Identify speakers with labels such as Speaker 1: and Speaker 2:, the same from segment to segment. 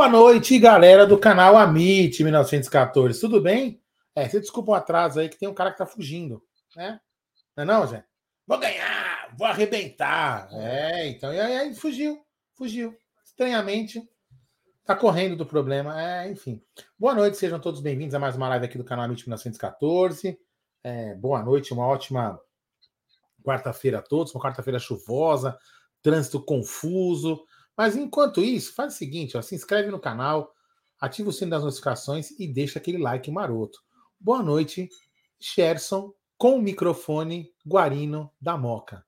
Speaker 1: Boa noite, galera do canal Amit 1914. Tudo bem? É, você desculpa o atraso aí que tem um cara que tá fugindo, né? Não é não, Zé? Vou ganhar, vou arrebentar. É, então, e aí fugiu, fugiu. Estranhamente, tá correndo do problema. É, enfim. Boa noite, sejam todos bem-vindos a mais uma live aqui do canal Amit 1914. É, boa noite, uma ótima quarta-feira a todos, uma quarta-feira chuvosa, trânsito confuso. Mas enquanto isso, faz o seguinte: ó, se inscreve no canal, ativa o sino das notificações e deixa aquele like maroto. Boa noite, Sherson, com o microfone Guarino da Moca.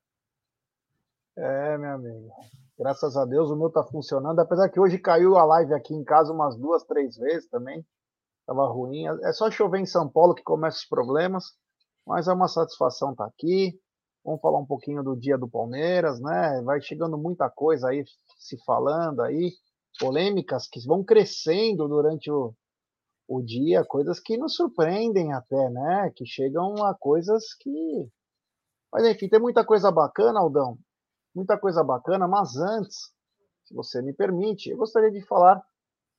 Speaker 2: É, meu amigo. Graças a Deus o meu tá funcionando, apesar que hoje caiu a live aqui em casa umas duas, três vezes também. Tava ruim. É só chover em São Paulo que começa os problemas, mas é uma satisfação estar tá aqui. Vamos falar um pouquinho do dia do Palmeiras, né? Vai chegando muita coisa aí se falando aí, polêmicas que vão crescendo durante o, o dia, coisas que nos surpreendem até, né? Que chegam a coisas que. Mas enfim, tem muita coisa bacana, Aldão. Muita coisa bacana, mas antes, se você me permite, eu gostaria de falar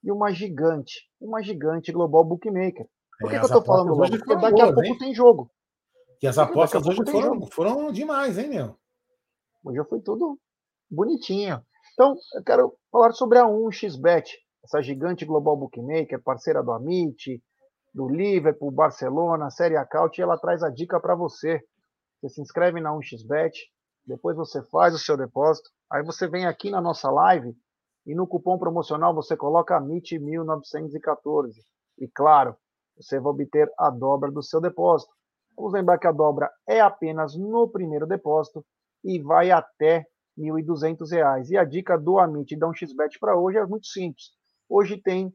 Speaker 2: de uma gigante, uma gigante global bookmaker. Por que, é, que eu estou falando hoje? Porque daqui a pouco hein? tem jogo.
Speaker 1: E as apostas hoje foram, foram demais, hein, meu?
Speaker 2: Hoje foi tudo bonitinho. Então, eu quero falar sobre a 1xBet, essa gigante global bookmaker, parceira do Amit, do Liverpool, Barcelona, Série Acaute, e ela traz a dica para você. Você se inscreve na 1xBet, depois você faz o seu depósito, aí você vem aqui na nossa live e no cupom promocional você coloca AMIT1914. E claro, você vai obter a dobra do seu depósito. Vamos lembrar que a dobra é apenas no primeiro depósito e vai até R$ 1.200. E a dica do Amit da 1xBet para hoje é muito simples. Hoje tem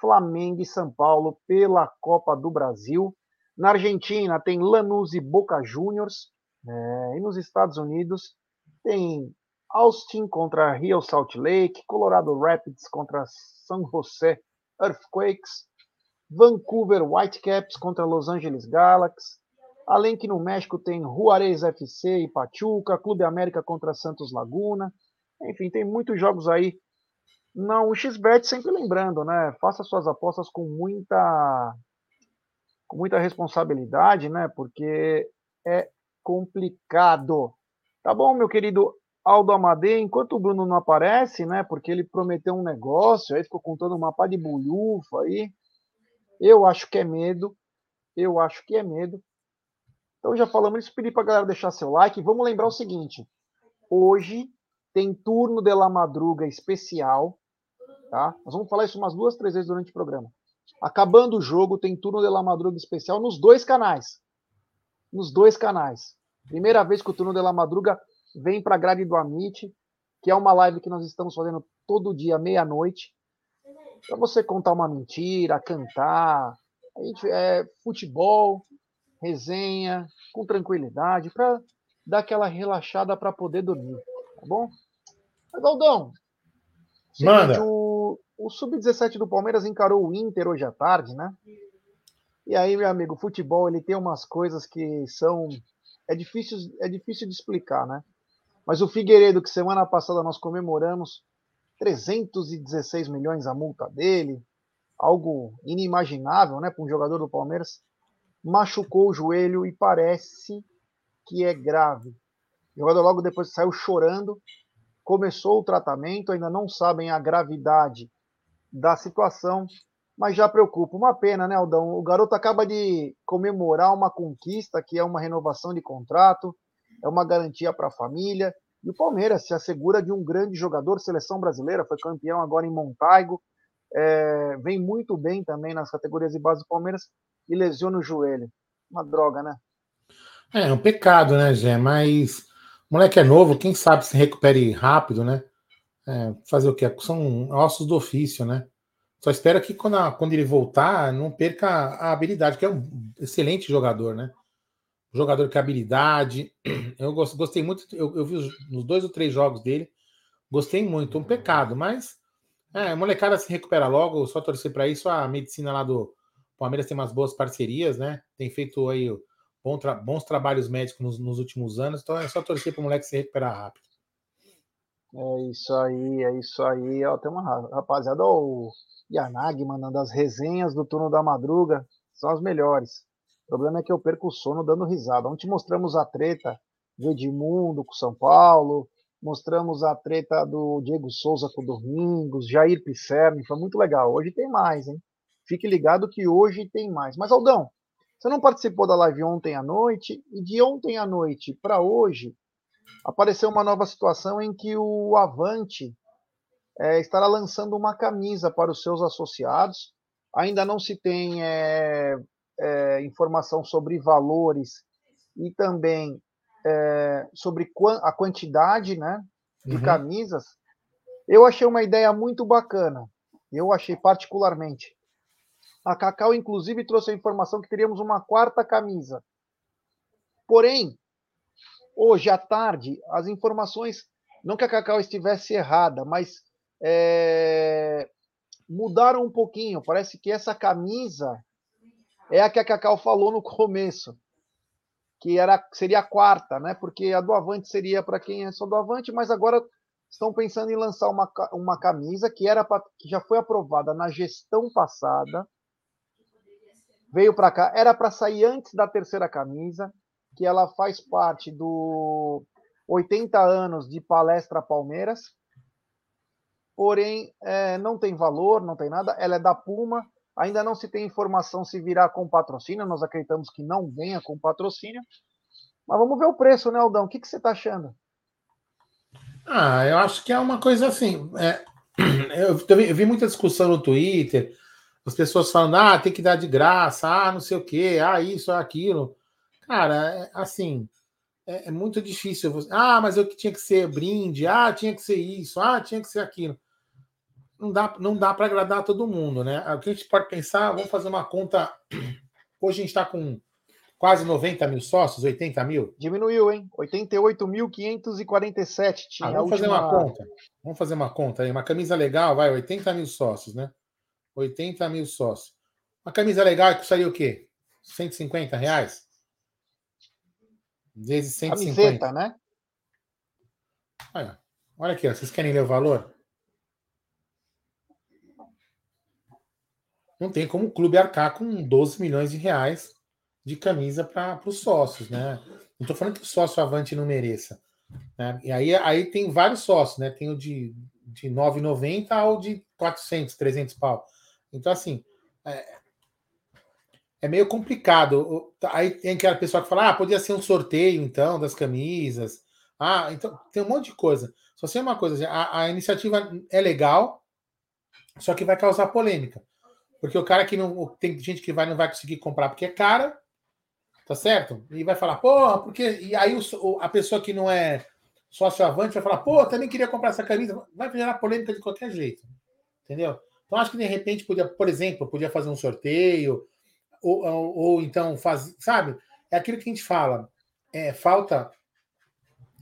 Speaker 2: Flamengo e São Paulo pela Copa do Brasil. Na Argentina tem Lanús e Boca Juniors. É, e nos Estados Unidos tem Austin contra Rio Salt Lake, Colorado Rapids contra São José Earthquakes, Vancouver Whitecaps contra Los Angeles Galaxy, Além que no México tem Juarez FC e Pachuca, Clube América contra Santos Laguna. Enfim, tem muitos jogos aí. Não, o XBet sempre lembrando, né? Faça suas apostas com muita com muita responsabilidade, né? Porque é complicado. Tá bom, meu querido Aldo Amadei, enquanto o Bruno não aparece, né? Porque ele prometeu um negócio, aí ficou contando uma pá de bulhufa aí. Eu acho que é medo. Eu acho que é medo. Então já falamos isso, pedir para a galera deixar seu like. Vamos lembrar o seguinte: hoje tem turno de la madruga especial, tá? Nós vamos falar isso umas duas, três vezes durante o programa. Acabando o jogo, tem turno de la madruga especial nos dois canais. Nos dois canais. Primeira vez que o turno de la madruga vem para a grade do Amit, que é uma live que nós estamos fazendo todo dia, meia-noite. Para você contar uma mentira, cantar, a gente, é, futebol, resenha, com tranquilidade, para dar aquela relaxada para poder dormir, tá bom? Adaldão,
Speaker 1: Manda.
Speaker 2: o, o Sub-17 do Palmeiras encarou o Inter hoje à tarde, né? E aí, meu amigo, o futebol ele tem umas coisas que são é difícil é difícil de explicar, né? Mas o Figueiredo, que semana passada nós comemoramos 316 milhões a multa dele, algo inimaginável, né, para um jogador do Palmeiras machucou o joelho e parece que é grave. O jogador logo depois saiu chorando, começou o tratamento, ainda não sabem a gravidade da situação, mas já preocupa. Uma pena, né, Aldão? O garoto acaba de comemorar uma conquista, que é uma renovação de contrato, é uma garantia para a família. E o Palmeiras se assegura de um grande jogador, seleção brasileira, foi campeão agora em Montaigo, é, vem muito bem também nas categorias de base do Palmeiras e lesiona o joelho. Uma droga, né?
Speaker 1: É, é um pecado, né, Gé? Mas o moleque é novo, quem sabe se recupere rápido, né? É, fazer o quê? São ossos do ofício, né? Só espero que quando, a, quando ele voltar, não perca a habilidade, que é um excelente jogador, né? jogador com habilidade. Eu gostei muito, eu, eu vi os, nos dois ou três jogos dele, gostei muito. Um pecado, mas é, a molecada se recupera logo, só torcer para isso. A medicina lá do, Palmeiras tem umas boas parcerias, né? Tem feito aí bom tra bons trabalhos médicos nos, nos, últimos anos, então é só torcer para o moleque se recuperar rápido.
Speaker 2: É isso aí, é isso aí. Ó, tem uma rapaziada, ó, o Yanagi mandando as resenhas do turno da madruga, são as melhores. O problema é que eu perco o sono dando risada. Ontem mostramos a treta do Edmundo com São Paulo, mostramos a treta do Diego Souza com o Domingos, Jair Pisserni, foi muito legal. Hoje tem mais, hein? Fique ligado que hoje tem mais. Mas, Aldão, você não participou da live ontem à noite, e de ontem à noite para hoje, apareceu uma nova situação em que o Avante é, estará lançando uma camisa para os seus associados. Ainda não se tem é, é, informação sobre valores e também é, sobre a quantidade né, de uhum. camisas. Eu achei uma ideia muito bacana. Eu achei particularmente. A Cacau, inclusive, trouxe a informação que teríamos uma quarta camisa. Porém, hoje à tarde, as informações, não que a Cacau estivesse errada, mas é, mudaram um pouquinho. Parece que essa camisa é a que a Cacau falou no começo, que era seria a quarta, né? Porque a do Avante seria para quem é só do Avante, mas agora estão pensando em lançar uma, uma camisa que era pra, que já foi aprovada na gestão passada veio para cá, era para sair antes da terceira camisa, que ela faz parte do 80 anos de Palestra Palmeiras, porém é, não tem valor, não tem nada, ela é da Puma, ainda não se tem informação se virá com patrocínio, nós acreditamos que não venha com patrocínio, mas vamos ver o preço, né, Aldão? O que, que você está achando?
Speaker 1: Ah, eu acho que é uma coisa assim. É, eu, eu vi muita discussão no Twitter, as pessoas falando, ah, tem que dar de graça, ah, não sei o quê, ah, isso, aquilo. Cara, é, assim, é, é, muito difícil. Ah, mas eu tinha que ser brinde, ah, tinha que ser isso, ah, tinha que ser aquilo. Não dá, não dá para agradar todo mundo, né? O que a gente pode pensar, vamos fazer uma conta. Hoje a gente está com quase 90 mil sócios, 80 mil?
Speaker 2: Diminuiu, hein? 88.547
Speaker 1: tinha. Ah, vamos fazer última... uma conta. Vamos fazer uma conta aí. Uma camisa legal, vai, 80 mil sócios, né? 80 mil sócios. Uma camisa legal custaria o quê? 150 reais? Vezes 150. Camiseta, né? Olha, olha aqui, ó. vocês querem ler o valor? Não tem como o clube arcar com 12 milhões de reais de camisa para os sócios, né? Não estou falando que o sócio avante não mereça. Né? E aí, aí tem vários sócios, né? Tem o de, de 9,90 ao de 400, 300 pau. Então, assim, é, é meio complicado. Aí tem aquela pessoa que fala, ah, podia ser um sorteio, então, das camisas. Ah, então, tem um monte de coisa. Só sei uma coisa, a, a iniciativa é legal, só que vai causar polêmica. Porque o cara que não. Tem gente que vai, não vai conseguir comprar porque é cara, tá certo? E vai falar, porra, porque. E aí o, a pessoa que não é sócio avante vai falar, pô, também queria comprar essa camisa. Vai gerar polêmica de qualquer jeito. Entendeu? Então, acho que de repente podia, por exemplo, podia fazer um sorteio, ou, ou, ou então fazer, sabe? É aquilo que a gente fala. É, falta,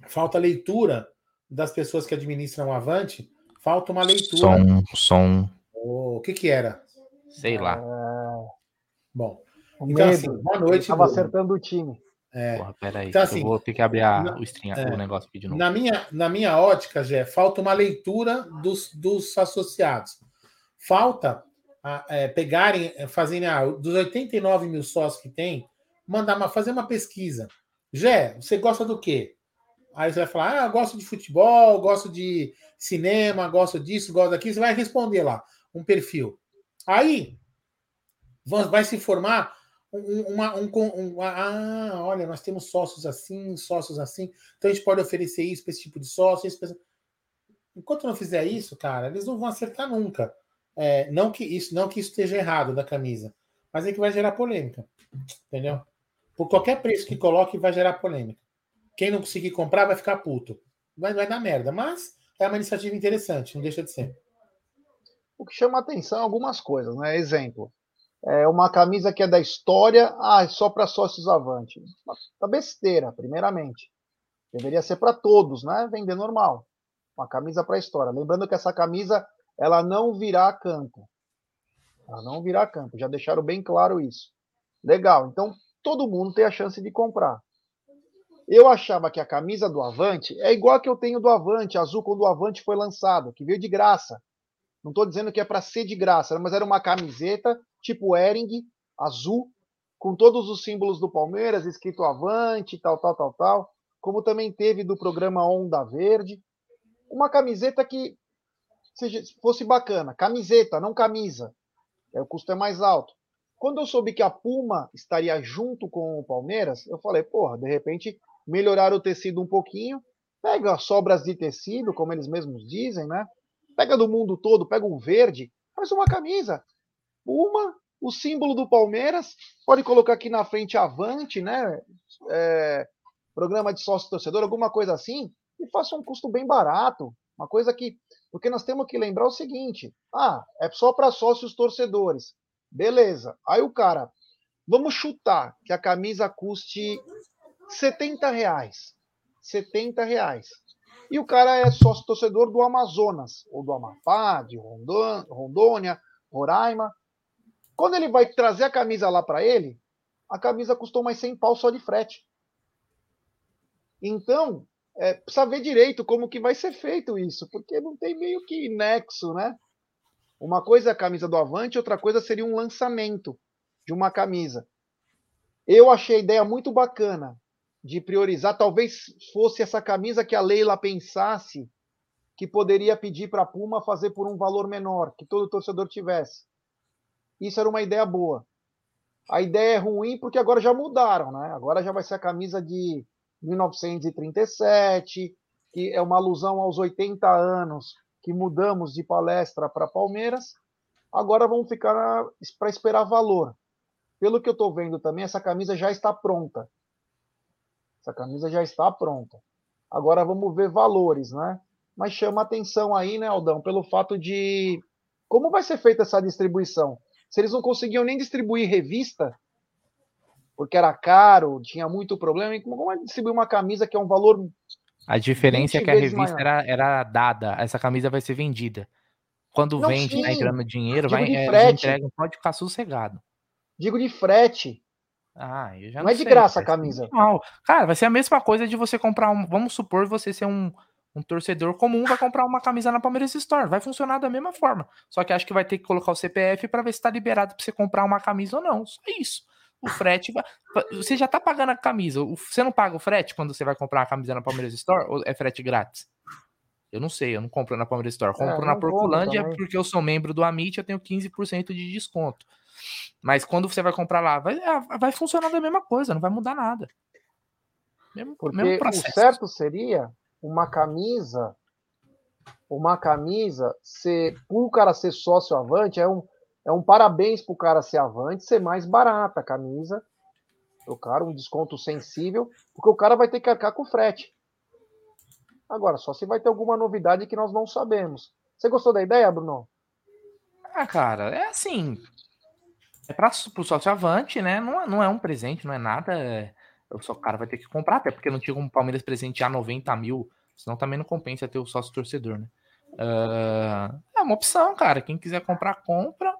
Speaker 1: falta leitura das pessoas que administram o Avante, falta uma leitura.
Speaker 3: Som, som.
Speaker 1: Oh, o que que era?
Speaker 3: Sei lá.
Speaker 1: Bom, então assim, boa noite.
Speaker 2: Estava acertando o time.
Speaker 3: É. Porra, peraí, então, assim, eu vou ter que abrir a, na, o, stream, é, o negócio aqui de novo.
Speaker 1: Na minha, na minha ótica, Jé, falta uma leitura dos, dos associados. Falta é, pegarem, é, fazerem ah, dos 89 mil sócios que tem, mandar uma, fazer uma pesquisa. Jé, você gosta do quê? Aí você vai falar, ah, eu gosto de futebol, gosto de cinema, gosto disso, gosto daquilo. Você vai responder lá um perfil. Aí vai se formar uma, um, um, ah, olha, nós temos sócios assim, sócios assim, então a gente pode oferecer isso para esse tipo de sócio. Esse... Enquanto não fizer isso, cara, eles não vão acertar nunca. É, não que isso não que isso esteja errado da camisa, mas é que vai gerar polêmica, entendeu? Por qualquer preço que coloque, vai gerar polêmica. Quem não conseguir comprar vai ficar puto. Vai, vai dar merda, mas é uma iniciativa interessante, não deixa de ser.
Speaker 2: O que chama atenção é algumas coisas, né? Exemplo, é uma camisa que é da história, ah, só para sócios avante. Tá besteira, primeiramente. Deveria ser para todos, né? Vender normal. Uma camisa para história. Lembrando que essa camisa ela não virá campo. Ela não virá campo. Já deixaram bem claro isso. Legal. Então, todo mundo tem a chance de comprar. Eu achava que a camisa do Avante é igual a que eu tenho do Avante, azul, quando o Avante foi lançado, que veio de graça. Não estou dizendo que é para ser de graça, mas era uma camiseta tipo Ering, azul, com todos os símbolos do Palmeiras, escrito Avante, tal, tal, tal, tal. Como também teve do programa Onda Verde. Uma camiseta que seja, fosse bacana. Camiseta, não camisa. É, o custo é mais alto. Quando eu soube que a Puma estaria junto com o Palmeiras, eu falei, porra, de repente melhorar o tecido um pouquinho, pega sobras de tecido, como eles mesmos dizem, né? Pega do mundo todo, pega um verde, faz uma camisa. Uma, o símbolo do Palmeiras, pode colocar aqui na frente Avante, né? É, programa de sócio torcedor, alguma coisa assim, e faça um custo bem barato. Uma coisa que. Porque nós temos que lembrar o seguinte: ah, é só para sócios torcedores. Beleza. Aí o cara, vamos chutar que a camisa custe 70 reais. 70 reais. E o cara é sócio torcedor do Amazonas, ou do Amapá, de Rondônia, Roraima. Quando ele vai trazer a camisa lá para ele, a camisa custou mais 100 pau só de frete. Então, é, precisa ver direito como que vai ser feito isso, porque não tem meio que nexo, né? Uma coisa é a camisa do Avante, outra coisa seria um lançamento de uma camisa. Eu achei a ideia muito bacana de priorizar. Talvez fosse essa camisa que a Leila pensasse que poderia pedir para a Puma fazer por um valor menor, que todo torcedor tivesse. Isso era uma ideia boa. A ideia é ruim porque agora já mudaram, né? Agora já vai ser a camisa de 1937, que é uma alusão aos 80 anos que mudamos de palestra para Palmeiras. Agora vamos ficar para esperar valor. Pelo que eu estou vendo também, essa camisa já está pronta. Essa camisa já está pronta. Agora vamos ver valores, né? Mas chama atenção aí, né, Aldão, pelo fato de como vai ser feita essa distribuição. Se eles não conseguiam nem distribuir revista, porque era caro, tinha muito problema, e como vai distribuir uma camisa que é um valor.
Speaker 3: A diferença é que a revista era, era dada, essa camisa vai ser vendida. Quando não, vende, sim. tá entrando dinheiro, Digo vai, é, entrega, pode ficar sossegado.
Speaker 2: Digo de frete.
Speaker 3: Ah, eu já
Speaker 2: não, não é de graça a camisa.
Speaker 3: Não. Cara, vai ser a mesma coisa de você comprar um. Vamos supor você ser um, um torcedor comum, vai comprar uma camisa na Palmeiras Store. Vai funcionar da mesma forma. Só que acho que vai ter que colocar o CPF para ver se está liberado para você comprar uma camisa ou não. Só isso. O frete vai. Você já tá pagando a camisa. Você não paga o frete quando você vai comprar a camisa na Palmeiras Store? Ou é frete grátis? Eu não sei, eu não compro na Palmeiras Store. Compro é, na Porcolândia porque eu sou membro do Amit, eu tenho 15% de desconto. Mas quando você vai comprar lá, vai, ah, vai funcionar da mesma coisa, não vai mudar nada.
Speaker 2: Mesmo, Porque mesmo processo. o certo seria uma camisa, uma camisa, ser, por o cara ser sócio avante, é um, é um parabéns para o cara ser avante, ser mais barata a camisa. O cara, um desconto sensível, porque o cara vai ter que arcar com frete. Agora, só se vai ter alguma novidade que nós não sabemos. Você gostou da ideia, Bruno?
Speaker 3: Ah, cara, é assim. É para o sócio avante, né? Não, não é um presente, não é nada. É, o cara vai ter que comprar, até porque não tinha como o Palmeiras presentear 90 mil, senão também não compensa ter o sócio torcedor, né? Uh, é uma opção, cara. Quem quiser comprar, compra.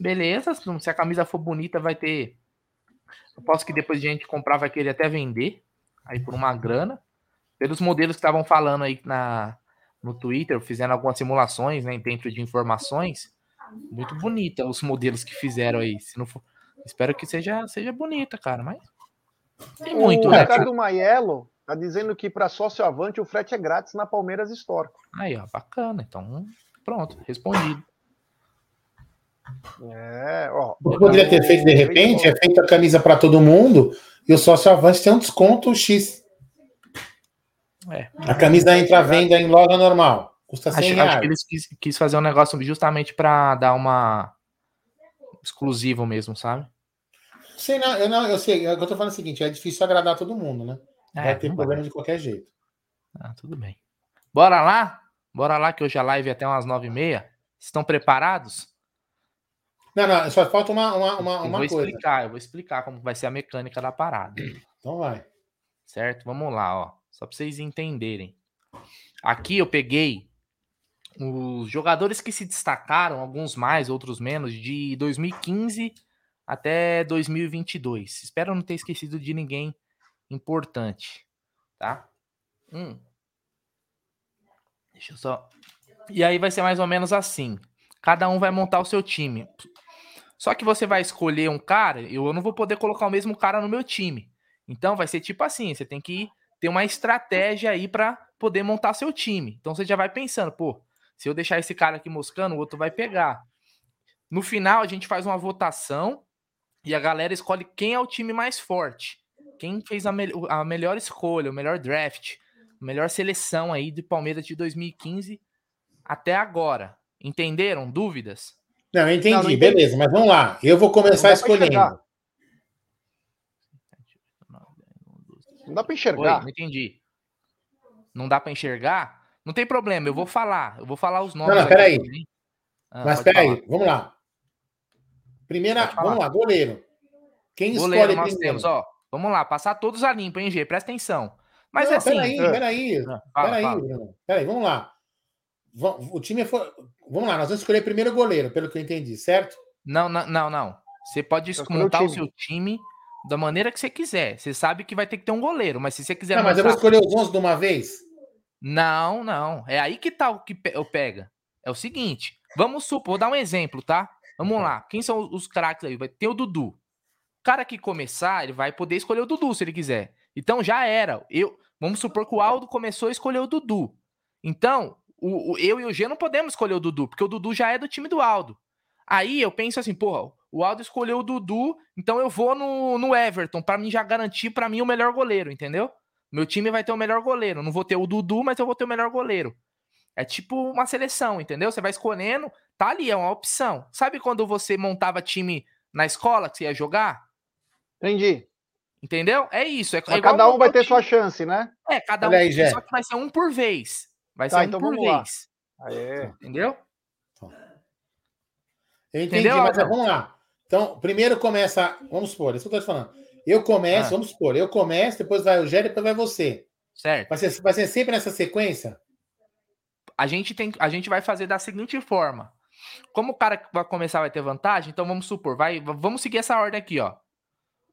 Speaker 3: Beleza. Se a camisa for bonita, vai ter. Eu posso que depois de a gente comprar, vai querer até vender. Aí por uma grana. Pelos modelos que estavam falando aí na, no Twitter, fizeram algumas simulações, né? Dentro de informações muito bonita os modelos que fizeram aí. Se não for, espero que seja, seja bonita, cara, mas
Speaker 2: tem muito, o né? Ricardo Maiello tá dizendo que para sócio avante o frete é grátis na Palmeiras Store.
Speaker 3: Aí, ó, bacana. Então, pronto, respondido.
Speaker 1: É, ó. Poderia ter feito de repente, é feita a camisa para todo mundo e o sócio avante tem um desconto X. É. A camisa entra à venda em loja normal. Custa 100
Speaker 3: acho,
Speaker 1: reais.
Speaker 3: Acho que eles quis, quis fazer um negócio justamente para dar uma exclusivo mesmo, sabe?
Speaker 1: Sei não, eu não, eu sei. Eu tô falando o seguinte, é difícil agradar todo mundo, né? É, vai ter problema vai. de qualquer jeito.
Speaker 3: Ah, tudo bem. Bora lá? Bora lá que hoje a live é até umas nove e meia. Estão preparados?
Speaker 1: Não, não, só falta uma, uma, uma, eu
Speaker 3: uma vou coisa. explicar, eu vou explicar como vai ser a mecânica da parada.
Speaker 1: Então vai.
Speaker 3: Certo? Vamos lá, ó. Só para vocês entenderem. Aqui eu peguei os jogadores que se destacaram, alguns mais, outros menos, de 2015 até 2022. Espero não ter esquecido de ninguém importante. Tá? Hum. Deixa eu só. E aí vai ser mais ou menos assim. Cada um vai montar o seu time. Só que você vai escolher um cara, eu não vou poder colocar o mesmo cara no meu time. Então vai ser tipo assim, você tem que ter uma estratégia aí para poder montar seu time. Então você já vai pensando, pô, se eu deixar esse cara aqui moscando, o outro vai pegar. No final a gente faz uma votação e a galera escolhe quem é o time mais forte. Quem fez a, me a melhor escolha, o melhor draft, a melhor seleção aí de Palmeiras de 2015 até agora. Entenderam? Dúvidas?
Speaker 1: Não, eu entendi, não, não entendi. beleza, mas vamos lá. Eu vou começar escolhendo.
Speaker 2: Não dá para enxergar. Oi,
Speaker 3: não entendi. Não dá para enxergar? Não tem problema, eu vou falar. Eu vou falar os nomes.
Speaker 1: Não, não peraí. Ah, mas peraí, vamos lá. Primeira, vamos lá, goleiro. Quem goleiro
Speaker 3: escolhe nós primeiro? temos, ó. Vamos lá, passar todos a limpo, hein, G? Presta atenção. Mas não, assim.
Speaker 1: Peraí, peraí. Ah, peraí. Peraí, vamos lá. O time foi. Vamos lá, nós vamos escolher primeiro o goleiro, pelo que eu entendi, certo?
Speaker 3: Não, não, não, não. Você pode montar o, o, seu time da maneira que você quiser. Você sabe que vai ter que ter um goleiro, mas se você quiser.
Speaker 1: Não, mas eu vou escolher os 11 de uma vez?
Speaker 3: Não, não. É aí que tá o que eu pega. É o seguinte. Vamos supor, vou dar um exemplo, tá? Vamos tá. lá. Quem são os craques aí? Vai ter o Dudu. O cara que começar, ele vai poder escolher o Dudu se ele quiser. Então já era. Eu, vamos supor que o Aldo começou a escolher o Dudu. Então, o, o, eu e o G não podemos escolher o Dudu, porque o Dudu já é do time do Aldo. Aí eu penso assim, porra, o Aldo escolheu o Dudu, então eu vou no, no Everton, para mim já garantir para mim o melhor goleiro, entendeu? Meu time vai ter o melhor goleiro. Não vou ter o Dudu, mas eu vou ter o melhor goleiro. É tipo uma seleção, entendeu? Você vai escolhendo, tá ali, é uma opção. Sabe quando você montava time na escola que você ia jogar?
Speaker 2: Entendi.
Speaker 3: Entendeu? É isso. É, é
Speaker 2: cada um vai ter time. sua chance, né?
Speaker 3: É, cada Olha um. Aí, só que vai ser um por vez. Vai tá, ser um então por vez.
Speaker 2: Aê.
Speaker 3: Entendeu?
Speaker 1: Eu entendi, Entendeu? mas vamos lá. Então, primeiro começa. Vamos supor, isso que eu tô te falando. Eu começo, ah. vamos supor, eu começo, depois vai o Gé, depois vai você.
Speaker 3: Certo.
Speaker 1: Vai ser, vai ser sempre nessa sequência?
Speaker 3: A gente, tem, a gente vai fazer da seguinte forma. Como o cara que vai começar vai ter vantagem, então vamos supor, vai, vamos seguir essa ordem aqui, ó.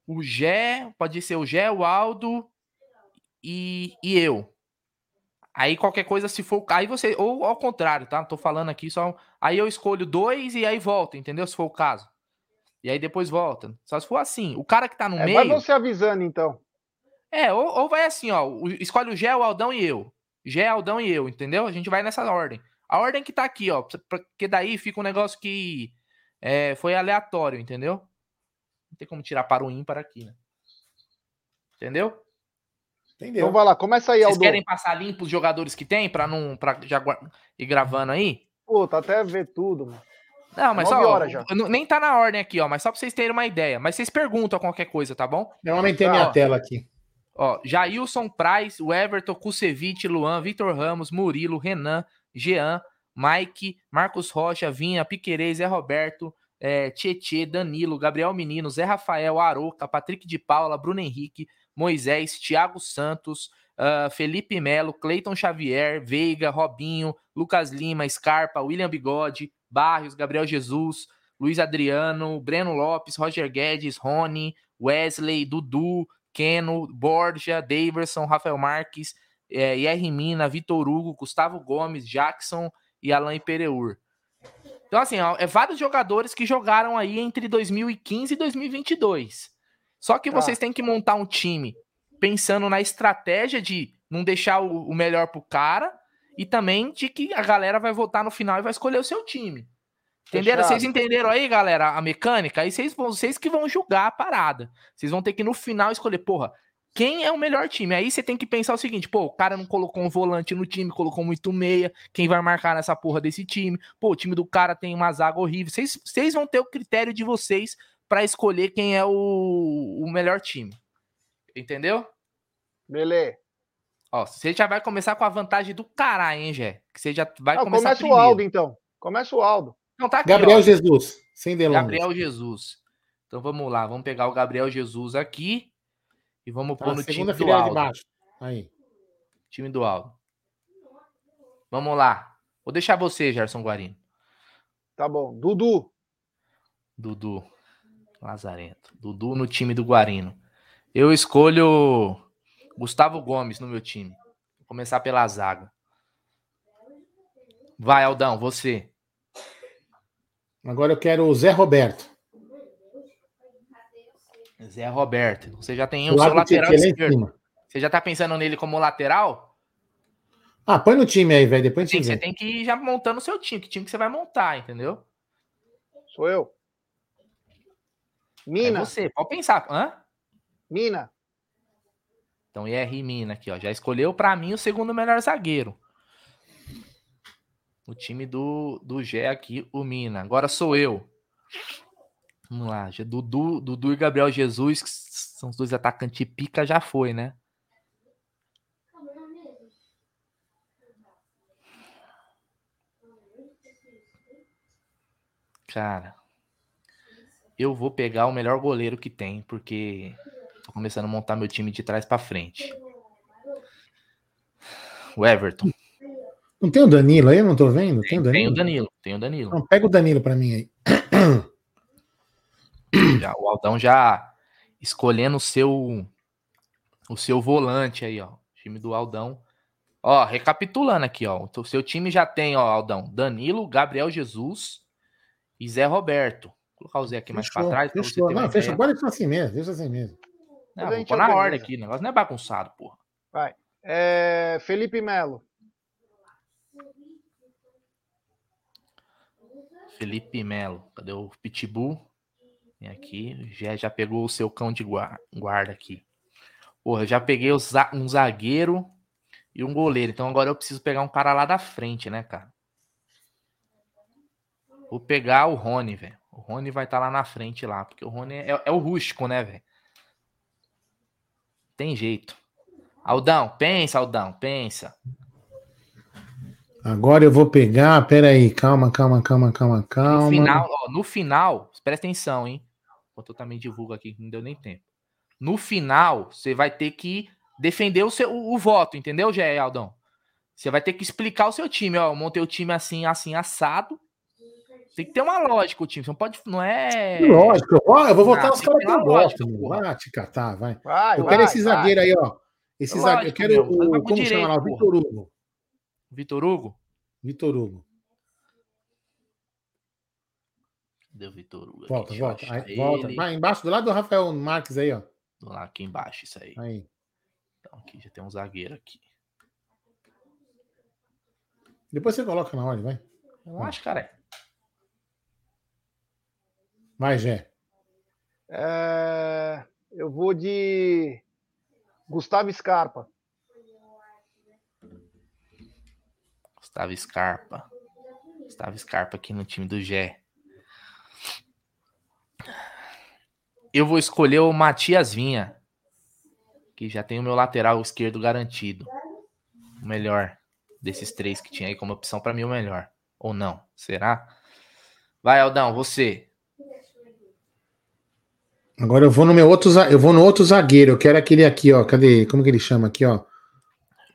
Speaker 3: O Gé, pode ser o Gé, o Aldo e, e eu. Aí qualquer coisa, se for. Aí você. Ou ao contrário, tá? Tô falando aqui só. Aí eu escolho dois e aí volta, entendeu? Se for o caso. E aí depois volta. Só se for assim. O cara que tá no é, meio. Vai
Speaker 2: você avisando, então.
Speaker 3: É, ou, ou vai assim, ó. Escolhe o Gé, o Aldão e eu. Gé, Aldão e eu, entendeu? A gente vai nessa ordem. A ordem que tá aqui, ó. Porque daí fica um negócio que é, foi aleatório, entendeu? Não tem como tirar para o ímpar aqui, né? Entendeu?
Speaker 2: Entendeu? Então vai lá, começa aí,
Speaker 3: Vocês Aldo. querem passar limpo os jogadores que tem para não para já ir gravando aí?
Speaker 2: Pô, tá até ver tudo, mano.
Speaker 3: Não, mas só, ó, já. nem tá na ordem aqui, ó, mas só pra vocês terem uma ideia. Mas vocês perguntam qualquer coisa, tá bom?
Speaker 1: Eu aumentei tá, minha ó, tela aqui.
Speaker 3: Ó, Jailson Price, o Everton, Kusevich, Luan, Vitor Ramos, Murilo, Renan, Jean, Mike, Marcos Rocha, Vinha, Piquerez, Zé Roberto, é, Tietê, Danilo, Gabriel Menino, Zé Rafael, Aroca, Patrick de Paula, Bruno Henrique, Moisés, Thiago Santos, uh, Felipe Melo, Cleiton Xavier, Veiga, Robinho, Lucas Lima, Scarpa, William Bigode, Barrios, Gabriel Jesus, Luiz Adriano, Breno Lopes, Roger Guedes, Rony, Wesley, Dudu, Keno, Borja, Daverson, Rafael Marques, é, Yerry Mina, Vitor Hugo, Gustavo Gomes, Jackson e Alain Pereur. Então, assim, é vários jogadores que jogaram aí entre 2015 e 2022. Só que tá. vocês têm que montar um time pensando na estratégia de não deixar o, o melhor pro cara e também de que a galera vai votar no final e vai escolher o seu time. Entenderam? Vocês entenderam aí, galera, a mecânica? Aí vocês, vocês que vão julgar a parada. Vocês vão ter que no final escolher, porra, quem é o melhor time? Aí você tem que pensar o seguinte, pô, o cara não colocou um volante no time, colocou muito meia, quem vai marcar nessa porra desse time? Pô, o time do cara tem uma zaga horrível. Vocês, vocês vão ter o critério de vocês para escolher quem é o, o melhor time. Entendeu?
Speaker 2: Beleza.
Speaker 3: Ó, você já vai começar com a vantagem do caralho, hein, Gé? Que você já vai
Speaker 2: Não,
Speaker 3: começar
Speaker 2: Começa primeiro. o Aldo, então. Começa o Aldo.
Speaker 1: Não, tá aqui, Gabriel ó. Jesus, sem delongas.
Speaker 3: Gabriel Jesus. Então vamos lá, vamos pegar o Gabriel Jesus aqui e vamos tá, pôr no time do Aldo. De baixo.
Speaker 1: Aí.
Speaker 3: Time do Aldo. Vamos lá. Vou deixar você, Gerson Guarino.
Speaker 2: Tá bom. Dudu.
Speaker 3: Dudu. Lazarento. Dudu no time do Guarino. Eu escolho Gustavo Gomes no meu time. Vou começar pela zaga. Vai, Aldão, você.
Speaker 1: Agora eu quero o Zé Roberto.
Speaker 3: Zé Roberto. Você já tem o seu lateral esquerdo. Você já tá pensando nele como lateral?
Speaker 1: Ah, põe no time aí, velho. Depois
Speaker 3: Sim, você tem que ir já montando o seu time. Que time que você vai montar, entendeu?
Speaker 2: Sou eu.
Speaker 3: Mina. É você, pode pensar. Hã?
Speaker 2: Mina.
Speaker 3: Então, IR Mina aqui, ó. Já escolheu para mim o segundo melhor zagueiro. O time do, do Gé aqui, o Mina. Agora sou eu. Vamos lá. Dudu, Dudu e Gabriel Jesus, que são os dois atacantes pica, já foi, né? Cara, eu vou pegar o melhor goleiro que tem, porque tô começando a montar meu time de trás para frente. O Everton.
Speaker 1: Não tem o Danilo aí? Eu não tô vendo?
Speaker 3: Tem, tem o Danilo? Tem o Danilo, tem o Danilo.
Speaker 1: Não, pega o Danilo para mim aí.
Speaker 3: Já, o Aldão já escolhendo o seu o seu volante aí, ó. Time do Aldão. Ó, recapitulando aqui, ó. O seu time já tem, ó, Aldão, Danilo, Gabriel Jesus e Zé Roberto. Vou colocar o Zé aqui mais para trás.
Speaker 1: Fechou. Não, fecha. Agora deixa assim mesmo, deixa assim mesmo.
Speaker 3: Não, vou pôr na ordem aqui, o negócio não é bagunçado, porra.
Speaker 2: Vai. É, Felipe Melo.
Speaker 3: Felipe Melo. Cadê o Pitbull? Vem aqui. Já, já pegou o seu cão de guarda aqui. Porra, já peguei um zagueiro e um goleiro. Então agora eu preciso pegar um cara lá da frente, né, cara? Vou pegar o Rony, velho. O Rony vai estar tá lá na frente lá, porque o Rony é, é o rústico, né, velho? Tem jeito. Aldão, pensa, Aldão, pensa.
Speaker 1: Agora eu vou pegar, peraí, calma, calma, calma, calma, calma.
Speaker 3: No final, ó, no final, presta atenção, hein? Enquanto eu também divulgo aqui, não deu nem tempo. No final, você vai ter que defender o, seu, o, o voto, entendeu, Gé Aldão? Você vai ter que explicar o seu time, ó. Eu montei o time assim, assim, assado. Tem que ter uma lógica o time. Você não pode. Não é.
Speaker 1: Lógico. Ó, eu vou votar os caras que eu gosto. Vai te catar, vai. vai eu quero vai, esse vai. zagueiro aí, ó. Esse zagueiro. Eu quero meu, o. Como direito, chama lá? O Vitor Hugo.
Speaker 3: Vitor Hugo?
Speaker 1: Vitor Hugo.
Speaker 3: Deu Vitor Hugo.
Speaker 1: Volta, volta. Aí, volta. Vai embaixo, do lado do Rafael Marques aí, ó.
Speaker 3: Do lado aqui embaixo, isso aí.
Speaker 1: Aí.
Speaker 3: Então aqui já tem um zagueiro aqui.
Speaker 1: Depois você coloca na ordem, vai.
Speaker 3: Eu acho, cara.
Speaker 1: Vai, Gé.
Speaker 2: É... Eu vou de Gustavo Scarpa.
Speaker 3: Gustavo Scarpa. Gustavo Scarpa aqui no time do Gé. Eu vou escolher o Matias Vinha, que já tem o meu lateral esquerdo garantido. O melhor desses três que tinha aí como opção para mim o melhor. Ou não? Será? Vai, Aldão, você.
Speaker 1: Agora eu vou no meu outro, eu vou no outro zagueiro. Eu quero aquele aqui, ó. Cadê? Como que ele chama aqui, ó?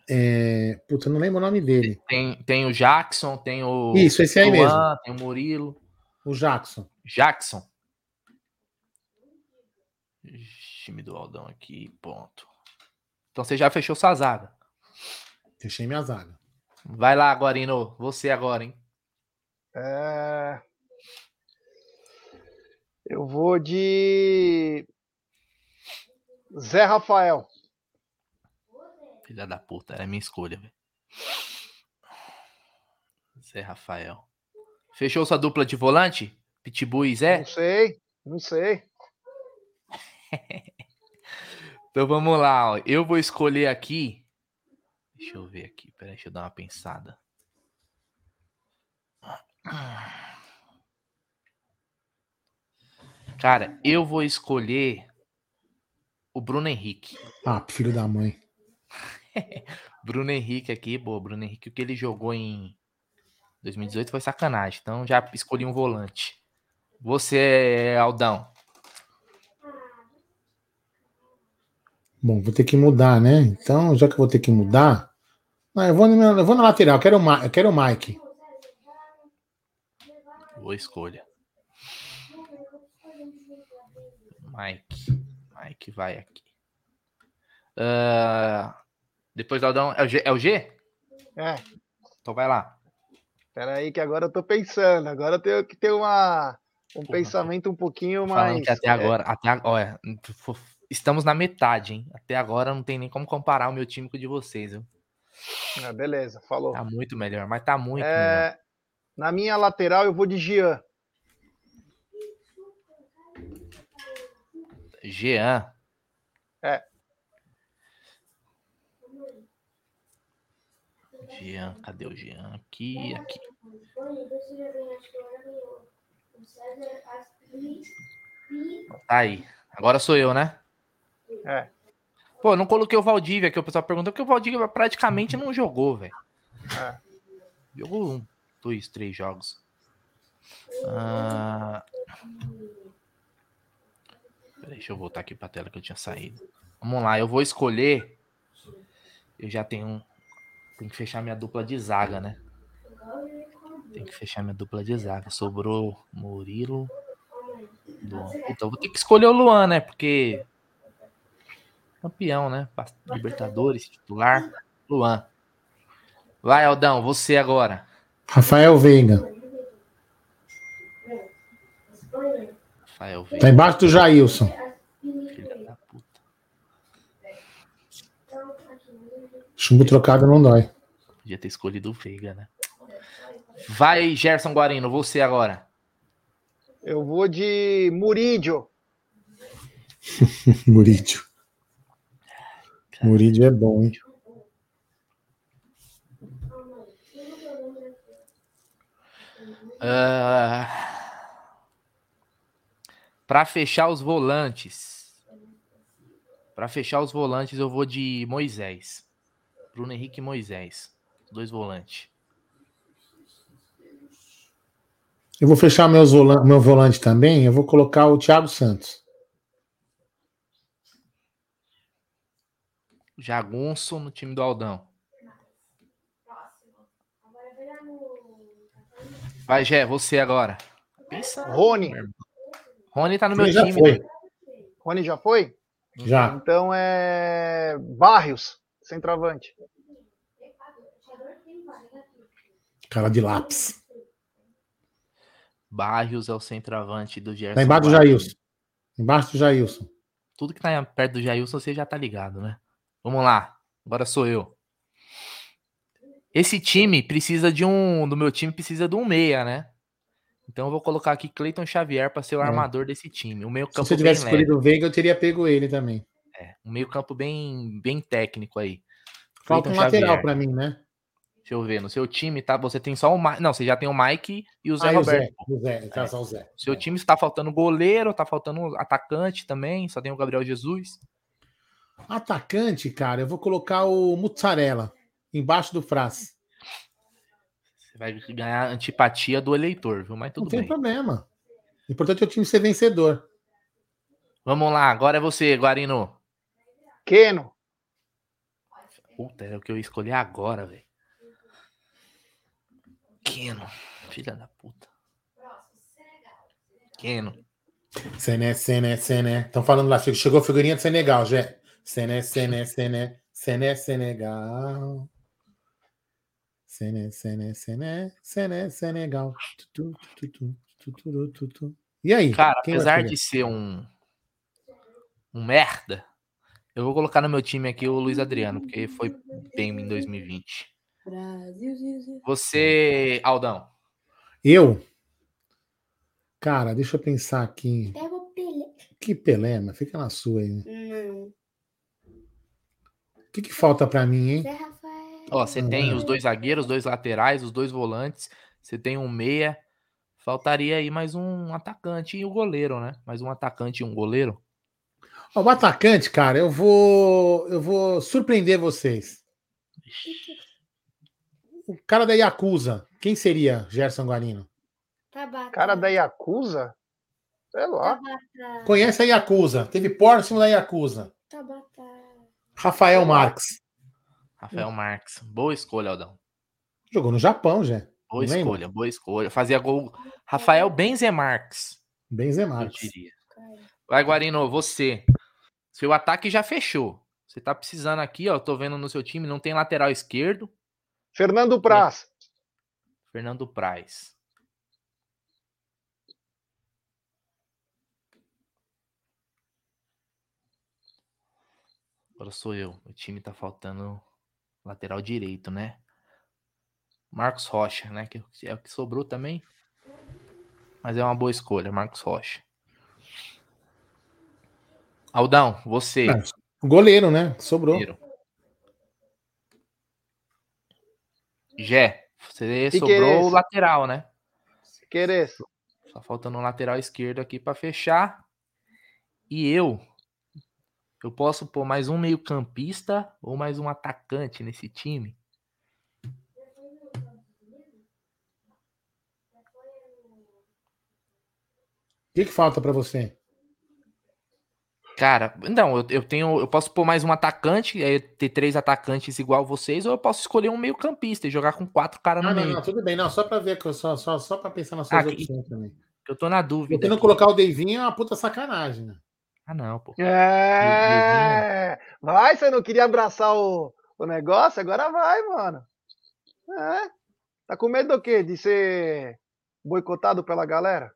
Speaker 1: É... Puta, eu não lembro o nome dele.
Speaker 3: Tem, tem o Jackson, tem o.
Speaker 1: Isso, esse aí Juan, mesmo.
Speaker 3: Tem o Murilo.
Speaker 1: O Jackson.
Speaker 3: Jackson. Time do Aldão aqui, ponto. Então você já fechou sua zaga.
Speaker 1: Fechei minha zaga.
Speaker 3: Vai lá agora, Ino. Você agora, hein?
Speaker 2: É... Eu vou de Zé Rafael.
Speaker 3: Filha da puta, era minha escolha, velho. Zé Rafael. Fechou sua dupla de volante? Pitbull e Zé?
Speaker 2: Não sei, não sei.
Speaker 3: Então vamos lá, ó. Eu vou escolher aqui. Deixa eu ver aqui, peraí, deixa eu dar uma pensada. Cara, eu vou escolher o Bruno Henrique.
Speaker 1: Ah, filho da mãe.
Speaker 3: Bruno Henrique aqui, boa, Bruno Henrique, o que ele jogou em 2018 foi sacanagem. Então já escolhi um volante. Você, Aldão.
Speaker 1: Bom, vou ter que mudar, né? Então, já que eu vou ter que mudar. Não, eu, vou na, eu vou na lateral, eu quero, o, eu quero o Mike.
Speaker 3: Boa escolha. Mike. Mike vai aqui. Uh, depois do Aldão. É o G? É o G?
Speaker 2: É.
Speaker 3: Então vai lá.
Speaker 2: Espera aí que agora eu tô pensando. Agora eu tenho que ter uma, um Porra, pensamento um pouquinho mais.
Speaker 3: até é... agora, até olha, estamos na metade, hein? Até agora não tem nem como comparar o meu time com o de vocês, viu?
Speaker 2: Ah, beleza, falou.
Speaker 3: Tá muito melhor, mas tá muito
Speaker 2: é...
Speaker 3: melhor.
Speaker 2: Na minha lateral eu vou de Jean.
Speaker 3: Jean.
Speaker 2: É.
Speaker 3: Jean, cadê o Jean? Aqui, aqui. Tá aí. Agora sou eu, né?
Speaker 2: É.
Speaker 3: Pô, não coloquei o Valdívia que o pessoal perguntou, porque o Valdívia praticamente não jogou, velho. É. Jogou um, dois, três jogos. Ah... Deixa eu voltar aqui pra tela que eu tinha saído. Vamos lá, eu vou escolher. Eu já tenho. Tem que fechar minha dupla de zaga, né? Tem que fechar minha dupla de zaga. Sobrou Murilo. Luan. Então vou ter que escolher o Luan, né? Porque. Campeão, né? Libertadores, titular. Luan. Vai, Aldão, você agora.
Speaker 1: Rafael Veiga.
Speaker 3: Rafael Veiga.
Speaker 1: Tá embaixo do Jailson. Filha da puta. Chumbo trocado não dói.
Speaker 3: Podia ter escolhido o Veiga, né? Vai, Gerson Guarino, você agora.
Speaker 2: Eu vou de Murídio.
Speaker 1: Murídio. Murídio é bom, hein?
Speaker 3: Uh, para fechar os volantes. Para fechar os volantes, eu vou de Moisés. Bruno Henrique e Moisés. Dois volantes.
Speaker 1: Eu vou fechar meus volan meu volante também. Eu vou colocar o Thiago Santos.
Speaker 3: Jagunço no time do Aldão. Vai, Gé, você agora.
Speaker 2: Pensa. Rony.
Speaker 3: Rony tá no meu
Speaker 1: já
Speaker 3: time.
Speaker 1: Foi. Né?
Speaker 2: Rony já foi?
Speaker 1: Já.
Speaker 2: Então é. Barrios, centroavante.
Speaker 1: Cara de lápis.
Speaker 3: Barrios é o centroavante do Gerson.
Speaker 1: Tá embaixo do Jailson. Embaixo do Jailson.
Speaker 3: Tudo que tá perto do Jailson você já tá ligado, né? Vamos lá. Agora sou eu. Esse time precisa de um. Do meu time precisa de um meia, né? Então eu vou colocar aqui Cleiton Xavier para ser o é. armador desse time. O meio campo
Speaker 1: Se você tivesse escolhido o Veiga, eu teria pego ele também.
Speaker 3: É, um meio campo bem, bem técnico aí.
Speaker 1: Falta Clayton um lateral para mim, né?
Speaker 3: Deixa eu ver, no seu time, tá? Você tem só o Mike. Não, você já tem o Mike e o Zé ah, Roberto.
Speaker 1: O Zé, o Zé, tá só o Zé.
Speaker 3: Seu é. time está faltando goleiro, tá faltando atacante também, só tem o Gabriel Jesus.
Speaker 1: Atacante, cara, eu vou colocar o Mussarela embaixo do Fras.
Speaker 3: Você vai ganhar antipatia do eleitor, viu? Mas tudo bem.
Speaker 1: Não tem bem. problema. O importante é o time ser vencedor.
Speaker 3: Vamos lá, agora é você, Guarino.
Speaker 2: Keno.
Speaker 3: Puta, é o que eu escolhi agora, velho. Keno. Filha da puta. Keno.
Speaker 1: Sené, Sené, Sené. Estão falando lá, chegou a figurinha de Senegal, já. Sené, Sené, Sené. Sené, Senegal. Sené, Sené, Sené. Sené, Senegal. E aí?
Speaker 3: Cara, apesar de ser um, um merda, eu vou colocar no meu time aqui o Luiz Adriano, porque foi bem em 2020. Brasil. Você, Aldão.
Speaker 1: Eu? Cara, deixa eu pensar aqui. Pega o Pelé. Que Pelé, mas fica na sua aí. Não. O que, que falta para mim, hein?
Speaker 3: Ó, você tem os dois zagueiros, os dois laterais, os dois volantes. Você tem um meia. Faltaria aí mais um atacante e o um goleiro, né? Mais um atacante e um goleiro.
Speaker 1: Ó, o atacante, cara, eu vou, eu vou surpreender vocês. O cara da Yakuza, quem seria Gerson Guarino?
Speaker 2: Tabata. Cara da Yakuza? Sei lá.
Speaker 1: Tabata. Conhece a Yakuza? Teve próximo da Yakuza. Tabata. Rafael Marques.
Speaker 3: Rafael Marques. Boa escolha, Aldão.
Speaker 1: Jogou no Japão, já.
Speaker 3: Boa Não escolha, lembra? boa escolha. Fazia gol. Rafael Benzemarques.
Speaker 1: Benzemarques.
Speaker 3: Vai, Guarino, você. Seu ataque já fechou. Você tá precisando aqui, ó. Tô vendo no seu time, não tem lateral esquerdo.
Speaker 2: Fernando Praz.
Speaker 3: Fernando Praz. Agora sou eu. O time tá faltando lateral direito, né? Marcos Rocha, né? Que é o que sobrou também. Mas é uma boa escolha, Marcos Rocha. Aldão, você. É,
Speaker 1: goleiro, né? Sobrou. Goleiro.
Speaker 3: Gé, você que sobrou o lateral, né?
Speaker 2: Querer.
Speaker 3: Só faltando um lateral esquerdo aqui para fechar. E eu eu posso pôr mais um meio-campista ou mais um atacante nesse time?
Speaker 1: O que, que falta para você?
Speaker 3: Cara, não, eu, eu, tenho. Eu posso pôr mais um atacante, aí ter três atacantes igual vocês, ou eu posso escolher um meio-campista e jogar com quatro caras no
Speaker 1: não,
Speaker 3: meio.
Speaker 1: Não, não, tudo bem, não, só pra ver, só, só, só pra pensar nas suas ah, opções também.
Speaker 3: Eu tô na dúvida.
Speaker 1: Porque não colocar o Davinho é uma puta sacanagem, né?
Speaker 3: Ah, não, pô.
Speaker 2: É. Vai, você não queria abraçar o, o negócio? Agora vai, mano. É. Tá com medo do quê? De ser boicotado pela galera?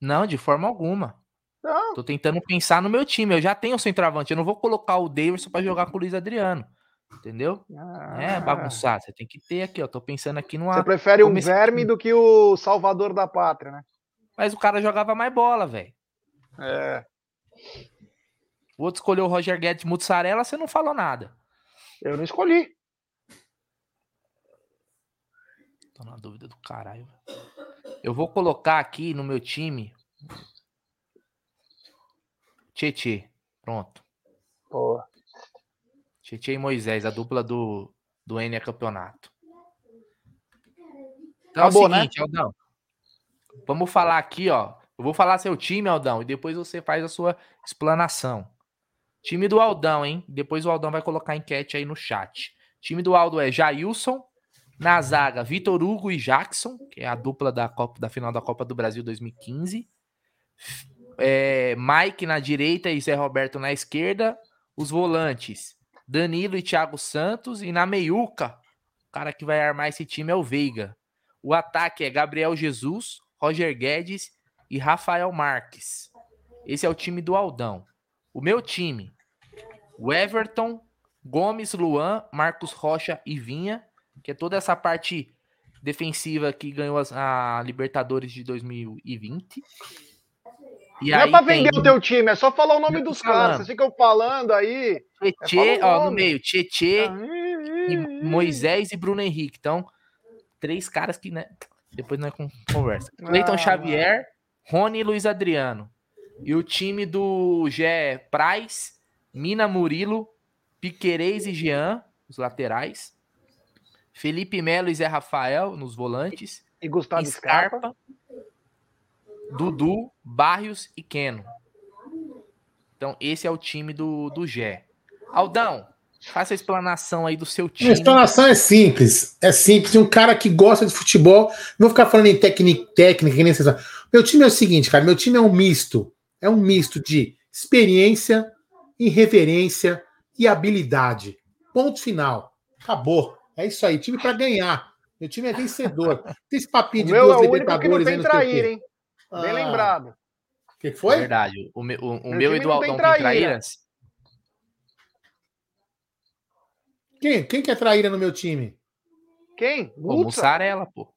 Speaker 3: Não, de forma alguma.
Speaker 2: Não.
Speaker 3: Tô tentando pensar no meu time. Eu já tenho o centroavante. Eu não vou colocar o Davidson para jogar com o Luiz Adriano. Entendeu? Ah. É bagunçar. Você tem que ter aqui, ó. Tô pensando aqui numa. Você
Speaker 2: prefere um verme do que o salvador da pátria, né?
Speaker 3: Mas o cara jogava mais bola, velho.
Speaker 2: É.
Speaker 3: O outro escolheu o Roger Guedes Mussarela, você não falou nada.
Speaker 2: Eu não escolhi.
Speaker 3: Tô na dúvida do caralho. Eu vou colocar aqui no meu time. Tietê. Pronto.
Speaker 2: Boa.
Speaker 3: Tietê e Moisés, a dupla do, do N campeonato. Então Acabou, é o seguinte, né? Aldão. Vamos falar aqui, ó. Eu vou falar seu time, Aldão, e depois você faz a sua explanação. Time do Aldão, hein? Depois o Aldão vai colocar a enquete aí no chat. Time do Aldo é Jailson, na zaga, Vitor Hugo e Jackson, que é a dupla da, Copa, da final da Copa do Brasil 2015. É, Mike na direita e Zé Roberto na esquerda. Os volantes, Danilo e Thiago Santos. E na meiuca, o cara que vai armar esse time é o Veiga. O ataque é Gabriel Jesus, Roger Guedes e Rafael Marques. Esse é o time do Aldão. O meu time, o Everton, Gomes, Luan, Marcos Rocha e Vinha, que é toda essa parte defensiva que ganhou a Libertadores de 2020.
Speaker 2: E não é pra vender tem... o teu time, é só falar o nome dos caras. Vocês ficam falando aí.
Speaker 3: Tietê, é ó, no meio, Tietê, e Moisés e Bruno Henrique. Então, três caras que, né? Depois nós conversa. Cleiton ah, Xavier, Rony e Luiz Adriano. E o time do Gé Praz, Mina Murilo, Piquerez e Jean, os laterais. Felipe Melo e Zé Rafael nos volantes.
Speaker 2: E Gustavo Scarpa. Scarpa.
Speaker 3: Dudu, Barrios e Keno. Então, esse é o time do, do Gé. Aldão, faça a explanação aí do seu time.
Speaker 1: A explanação é simples. É simples. Um cara que gosta de futebol. Não vou ficar falando em técnica, técnica que nem. Meu time é o seguinte, cara. Meu time é um misto é um misto de experiência, irreverência e habilidade. Ponto final. Acabou. É isso aí. Time para ganhar. Meu time é vencedor. Tem esse papinho de duas é Libertadores
Speaker 2: aí, não trair, hein? Bem ah. lembrado.
Speaker 1: O que, foi? É
Speaker 3: verdade. O, meu, o, o meu e do Aldão tem, traíras.
Speaker 1: Quem? Quem que é traíra no meu time?
Speaker 2: Quem?
Speaker 3: O Mussarela, pô.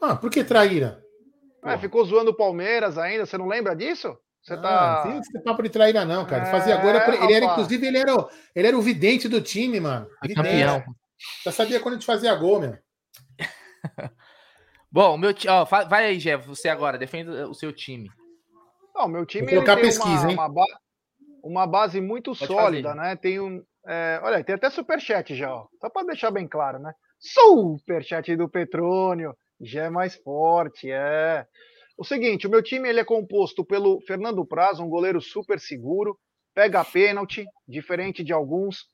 Speaker 1: Ah, por que traíra?
Speaker 2: Ah, ficou zoando o Palmeiras ainda, você não lembra disso? Você tá.
Speaker 1: Não, tem papo de traíra, não, cara. É, fazia agora. Ele era, inclusive, ele era, o, ele era o vidente do time, mano. Campeão. Já sabia quando a gente fazia gol, meu.
Speaker 3: Bom, meu ó, vai aí, Jeff, você agora, defenda o seu time.
Speaker 2: Não, meu time Vou colocar pesquisa, uma, hein? Uma, ba uma, base muito Pode sólida, fazer. né? Tem um. É, olha, tem até superchat já, ó. Só para deixar bem claro, né? Superchat do Petrônio. Já é mais forte, é. O seguinte, o meu time ele é composto pelo Fernando Praz, um goleiro super seguro, pega pênalti, diferente de alguns,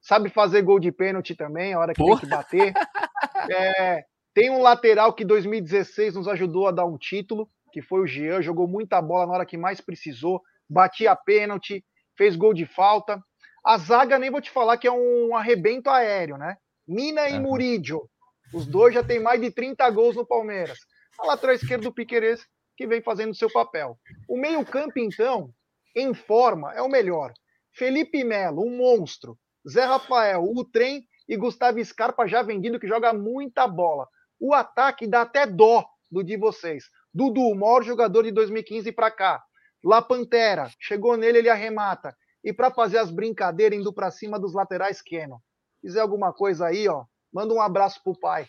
Speaker 2: sabe fazer gol de pênalti também, a hora que Porra. tem que bater. É, tem um lateral que 2016 nos ajudou a dar um título, que foi o Jean, jogou muita bola na hora que mais precisou, batia pênalti, fez gol de falta. A zaga, nem vou te falar que é um arrebento aéreo, né? Mina e uhum. Murídio. Os dois já têm mais de 30 gols no Palmeiras. A lateral esquerda do Piqueires, que vem fazendo seu papel. O meio-campo, então, em forma, é o melhor. Felipe Melo, um monstro. Zé Rafael, o trem e Gustavo Scarpa já vendido, que joga muita bola. O ataque dá até dó do de vocês. Dudu, o maior jogador de 2015 para cá. La Pantera, chegou nele, ele arremata. E para fazer as brincadeiras, indo para cima dos laterais, Keno. Quiser alguma coisa aí, ó, manda um abraço pro pai.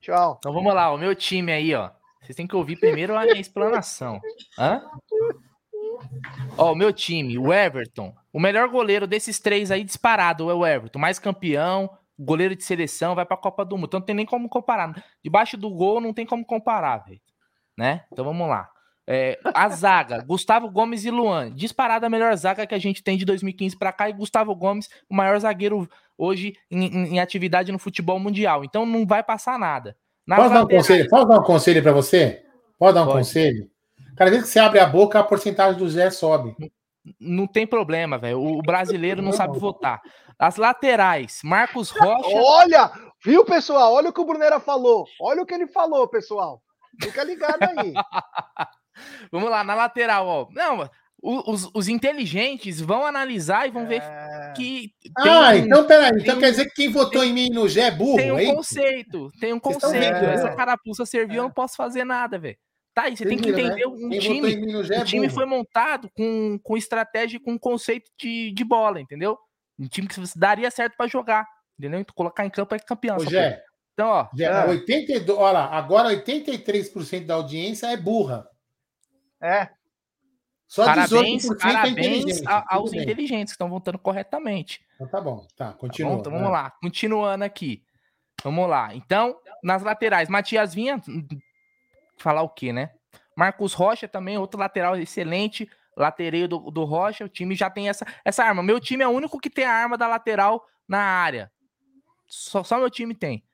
Speaker 2: Tchau.
Speaker 3: Então vamos lá, o meu time aí, ó. Vocês têm que ouvir primeiro a minha explanação. Hã? Ó, o meu time, o Everton. O melhor goleiro desses três aí disparado é o Everton. Mais campeão, goleiro de seleção, vai pra Copa do Mundo. Então não tem nem como comparar. Debaixo do gol não tem como comparar, velho. Né? Então vamos lá. É, a zaga, Gustavo Gomes e Luan. Disparada a melhor zaga que a gente tem de 2015 para cá. E Gustavo Gomes, o maior zagueiro hoje em, em, em, atividade no futebol mundial. Então não vai passar nada.
Speaker 1: Posso dar um conselho? Posso dar um conselho para você? Pode dar um Pode. conselho? Cada vez que você abre a boca, a porcentagem do Zé sobe.
Speaker 3: Não tem problema, velho. O brasileiro não sabe votar. As laterais, Marcos Rocha.
Speaker 2: Olha, viu, pessoal? Olha o que o Brunera falou. Olha o que ele falou, pessoal. Fica ligado aí.
Speaker 3: Vamos lá, na lateral, ó. Não, os, os, inteligentes vão analisar e vão ver é... que.
Speaker 1: ah, então peraí. Então quer dizer que quem votou tem, em mim no G é burro,
Speaker 3: Tem um hein? conceito, tem um conceito. Essa carapuça serviu, é. eu não posso fazer nada, velho. Tá, e você tem que entender né? um Quem time. O time foi montado com, com estratégia e com conceito de, de bola, entendeu? Um time que daria certo para jogar, entendeu? Então, colocar em campo é campeão.
Speaker 1: Ô, Gé, então, ó. Gé, é. 82, olha lá, agora 83% da audiência é burra.
Speaker 2: É.
Speaker 3: Só parabéns, 18% é parabéns é aos inteligentes que estão votando corretamente.
Speaker 1: Então tá bom, tá, continua. Tá bom?
Speaker 3: Então vamos lá, continuando aqui. Vamos lá. Então, nas laterais, Matias Vinha, falar o quê, né? Marcos Rocha também, outro lateral excelente, latereio do, do Rocha. O time já tem essa, essa arma. Meu time é o único que tem a arma da lateral na área. Só, só meu time tem.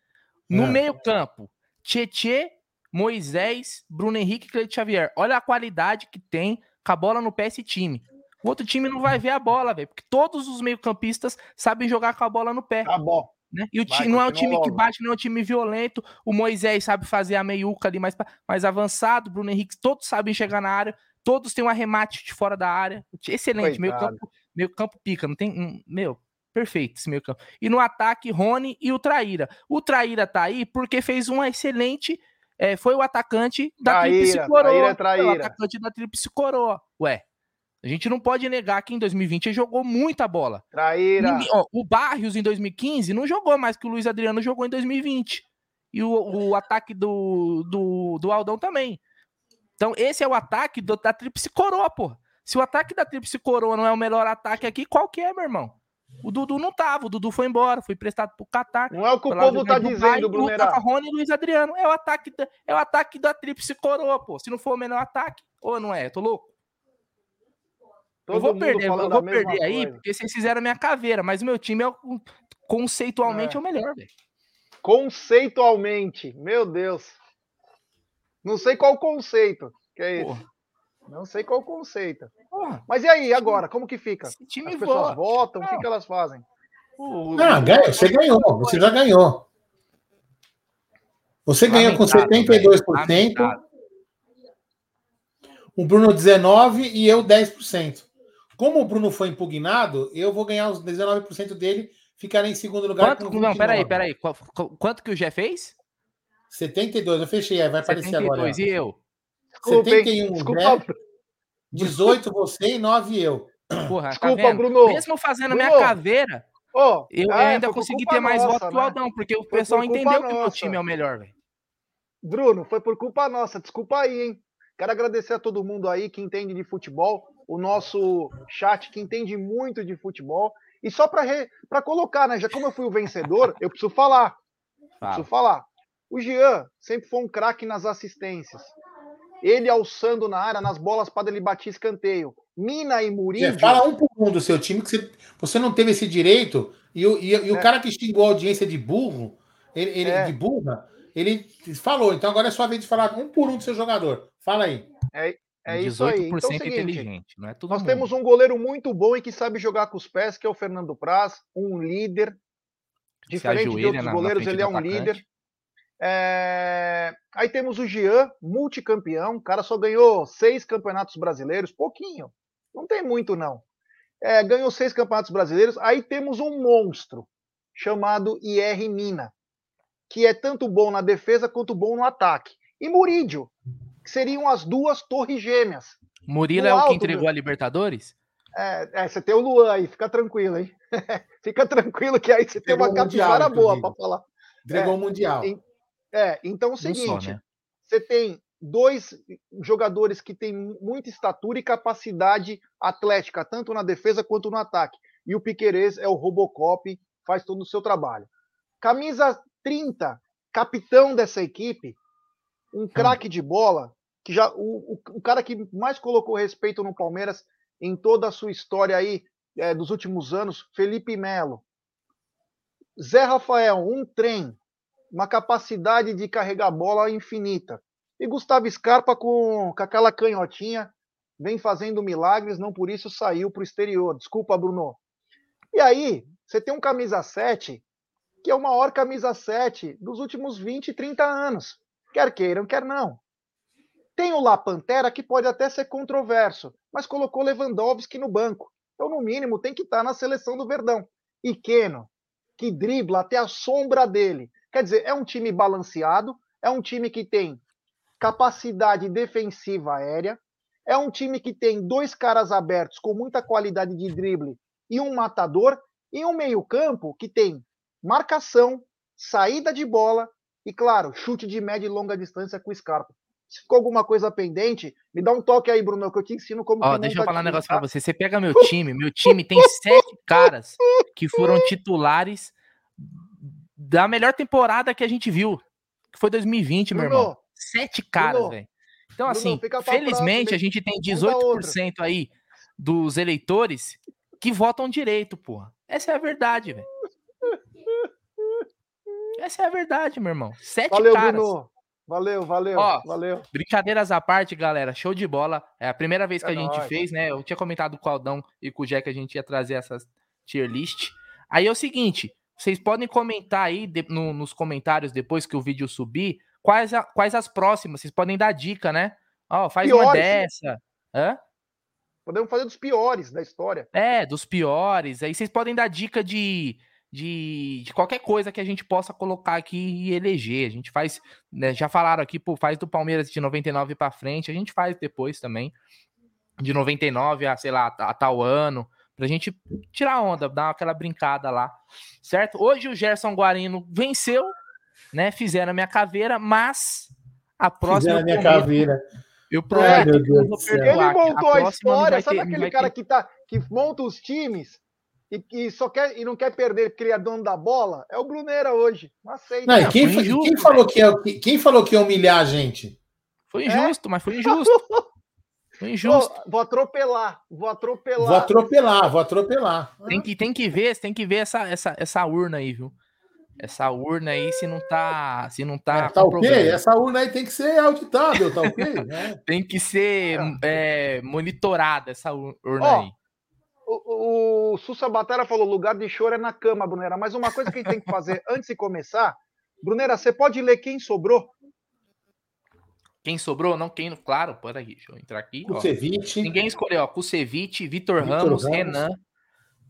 Speaker 3: No é. meio-campo, Tietê, Moisés, Bruno Henrique e Cleide Xavier. Olha a qualidade que tem com a bola no pé esse time. O outro time não vai ver a bola, velho, porque todos os meio-campistas sabem jogar com a bola no pé.
Speaker 2: Tá bom.
Speaker 3: Né? E o time não é um time logo. que bate, não é um time violento. O Moisés sabe fazer a meiuca ali mais, mais avançado. Bruno Henrique, todos sabem chegar na área. Todos têm um arremate de fora da área. Excelente. Meio campo, meio campo pica. Não tem. Meu, perfeito esse meio campo. E no ataque, Rony e o Traíra. O Traíra tá aí porque fez um excelente. É, foi o atacante da Tríplice Coroa. Traíra, traíra. Foi o atacante da Tríplice Coroa. Ué, a gente não pode negar que em 2020 ele jogou muita bola.
Speaker 2: Traíra.
Speaker 3: ó, o Barrios em 2015 não jogou mais que o Luiz Adriano jogou em 2020. E o, o ataque do, do, do Aldão também. Então, esse é o ataque do, da Tríplice Coroa, pô. Se o ataque da Tríplice Coroa não é o melhor ataque aqui, qual que é, meu irmão? O Dudu não tava, o Dudu foi embora, foi emprestado pro Qatar.
Speaker 2: Não é o que o povo tá dizendo, Bruno.
Speaker 3: Rony e Luiz Adriano. É o ataque da, é o ataque da Tríplice Coroa, pô. Se não for o melhor ataque, ou não é? Tô louco? Todo eu vou perder, eu vou perder aí, coisa. porque vocês fizeram minha caveira, mas o meu time é conceitualmente é. é o melhor, velho.
Speaker 2: Conceitualmente, meu Deus. Não sei qual conceito que é esse. Não sei qual conceito. Porra. Mas e aí, agora? Como que fica? Esse time As pessoas voa. votam, o que, que elas fazem?
Speaker 1: Ah, ganha, você ganhou, você já ganhou. Você ganhou com 72%. O Bruno 19% e eu 10%. Como o Bruno foi impugnado, eu vou ganhar os 19% dele, ficarei em segundo lugar.
Speaker 3: Quanto, não, peraí, peraí. Quanto que o Gé fez?
Speaker 1: 72, eu fechei, vai aparecer 72, agora.
Speaker 3: e eu?
Speaker 1: Desculpa, 71, Desculpa. Gé, 18 você e 9 eu.
Speaker 3: Porra, tá Desculpa, tá Bruno. Mesmo fazendo Bruno. minha caveira, oh, eu é, ainda consegui ter mais votos que o né? Aldão, porque o foi pessoal entendeu nossa. que o meu time é o melhor, velho.
Speaker 2: Bruno, foi por culpa nossa. Desculpa aí, hein? Quero agradecer a todo mundo aí que entende de futebol o nosso chat que entende muito de futebol. E só para re... colocar, né? Já como eu fui o vencedor, eu preciso falar. Fala. Preciso falar. O Jean sempre foi um craque nas assistências. Ele alçando na área, nas bolas para ele bater escanteio. Mina e Murillo.
Speaker 1: Fala um por um do seu time, que você, você não teve esse direito. E, e, e o é. cara que xingou a audiência de burro, ele, ele é. de burra, ele falou. Então agora é sua vez de falar um por um do seu jogador. Fala aí.
Speaker 2: É, É isso aí. Então, é seguinte,
Speaker 3: inteligente, não é tudo
Speaker 2: Nós
Speaker 3: mundo.
Speaker 2: temos um goleiro muito bom e que sabe jogar com os pés, que é o Fernando Praz, um líder. Diferente de outros
Speaker 3: na,
Speaker 2: goleiros,
Speaker 3: na
Speaker 2: ele é um
Speaker 3: atacante.
Speaker 2: líder. É... Aí temos o Jean, multicampeão. O cara só ganhou seis campeonatos brasileiros, pouquinho. Não tem muito, não. É, ganhou seis campeonatos brasileiros. Aí temos um monstro chamado IR Mina, que é tanto bom na defesa quanto bom no ataque. E Murídio, que seriam as duas torres gêmeas.
Speaker 3: Murilo é o que entregou
Speaker 2: meu.
Speaker 3: a Libertadores?
Speaker 2: É, é, você tem o Luan aí, fica tranquilo, hein? fica tranquilo que aí você tem
Speaker 1: Pegou
Speaker 2: uma capivara boa para falar.
Speaker 1: Entregou
Speaker 2: É,
Speaker 1: o Mundial.
Speaker 2: em- É, então é o
Speaker 3: Não só,
Speaker 2: seguinte,
Speaker 3: né?
Speaker 2: você tem dois jogadores que têm muita estatura e capacidade atlética, tanto na defesa quanto no ataque. E o Piquerez é o Robocop, faz todo o seu trabalho. Camisa 30, capitão dessa equipe, um craque de bola, que já o, o, o cara que mais colocou respeito no Palmeiras em toda a sua história aí é, dos últimos anos, Felipe Melo. Zé Rafael, um trem, uma capacidade de carregar bola infinita. E Gustavo Scarpa com, com aquela canhotinha, vem fazendo milagres, não por isso saiu para o exterior. Desculpa, Bruno. E aí, você tem um camisa 7, que é o maior camisa 7 dos últimos 20, 30 anos. Quer queiram, quer não. Tem o La Pantera, que pode até ser controverso, mas colocou Lewandowski no banco. Então, no mínimo, tem que estar na seleção do Verdão. E Keno, que dribla até a sombra dele. Quer dizer, é um time balanceado, é um time que tem capacidade defensiva aérea, é um time que tem dois caras abertos com muita qualidade de drible e um matador, e um meio-campo que tem marcação, saída de bola e, claro, chute de média e longa distância com o Scarpa. Se ficou alguma coisa pendente, me dá um toque aí, Bruno, que eu te ensino como
Speaker 3: Ó, deixa eu falar um negócio
Speaker 2: tá?
Speaker 3: pra você. Você pega meu time, meu time tem sete caras que foram titulares da melhor temporada que a gente viu, que foi 2020, meu irmão.
Speaker 2: Bruno,
Speaker 3: Sete caras,
Speaker 2: Bruno,
Speaker 3: velho. Então,
Speaker 2: Bruno,
Speaker 3: assim, felizmente
Speaker 2: próxima,
Speaker 3: a gente tem
Speaker 2: Monta outro.
Speaker 3: 18% aí dos eleitores que votam direito, porra. Essa é a verdade, velho. Essa é a verdade, meu irmão. Sete
Speaker 2: Valeu,
Speaker 3: caras.
Speaker 2: Bruno. Valeu, valeu,
Speaker 3: Ó,
Speaker 2: valeu.
Speaker 3: Brincadeiras à parte, galera. Show de bola. É a primeira vez que
Speaker 2: É
Speaker 3: a gente
Speaker 2: nóis.
Speaker 3: fez, né? Eu tinha comentado com o Aldão e com o Jack que a gente ia trazer essas tier list. Aí é o seguinte: vocês podem comentar aí de- no- nos comentários depois que o vídeo subir quais, a- quais as próximas. Vocês podem dar dica, né? Ó, faz uma
Speaker 2: Piores.
Speaker 3: dessa. Hã?
Speaker 2: Podemos fazer dos piores da história.
Speaker 3: É, dos piores. Aí vocês podem dar dica de, de, de qualquer coisa que a gente possa colocar aqui e eleger. A gente faz, né, já falaram aqui, pô, faz do Palmeiras de 99 pra frente, a gente faz depois também. De 99 a, sei lá, a, tal ano, pra gente tirar onda, dar aquela brincada lá, certo? Hoje o Gerson Guarino venceu, né? Fizeram a minha caveira, mas a próxima
Speaker 1: Fizeram a
Speaker 3: eu
Speaker 1: minha
Speaker 3: prometo-
Speaker 1: caveira.
Speaker 3: eu
Speaker 1: Ai,
Speaker 3: prometo eu vou perdoar,
Speaker 2: Ele
Speaker 3: que a
Speaker 2: montou a
Speaker 3: não
Speaker 2: história, sabe
Speaker 3: ter-
Speaker 2: aquele cara
Speaker 3: ter-
Speaker 2: que, tá, que monta os times e que só quer e não quer perder porque ele é dono da bola? É o Bruneira hoje. Não aceita.
Speaker 1: Não, e quem,
Speaker 3: injusto,
Speaker 1: quem falou que ia, quem falou que ia humilhar a gente?
Speaker 3: Foi
Speaker 2: É?
Speaker 3: injusto, mas foi injusto. Foi injusto.
Speaker 2: Vou, vou atropelar, vou atropelar.
Speaker 1: Vou atropelar, vou atropelar.
Speaker 3: Tem que, tem que ver, tem que ver essa, essa, essa urna aí, viu? Essa urna aí, se não tá. Se não tá.
Speaker 1: É, tá
Speaker 3: com
Speaker 1: ok?
Speaker 3: problema.
Speaker 1: Essa urna aí tem que ser auditável, tá ok? É.
Speaker 3: Tem que ser é, monitorada essa ur- urna
Speaker 2: Ó,
Speaker 3: aí.
Speaker 2: O, o Sussa Batera falou: lugar de choro é na cama, Brunera. Mas uma coisa que a gente tem que fazer antes de começar, Brunera, você pode ler quem sobrou?
Speaker 3: Quem sobrou? Não, quem. Claro, peraí, deixa eu entrar aqui. Ó.
Speaker 1: Kusevich,
Speaker 3: Ninguém escolheu, ó. Kusevich, Vitor Ramos,
Speaker 1: Ramos.
Speaker 3: Renan,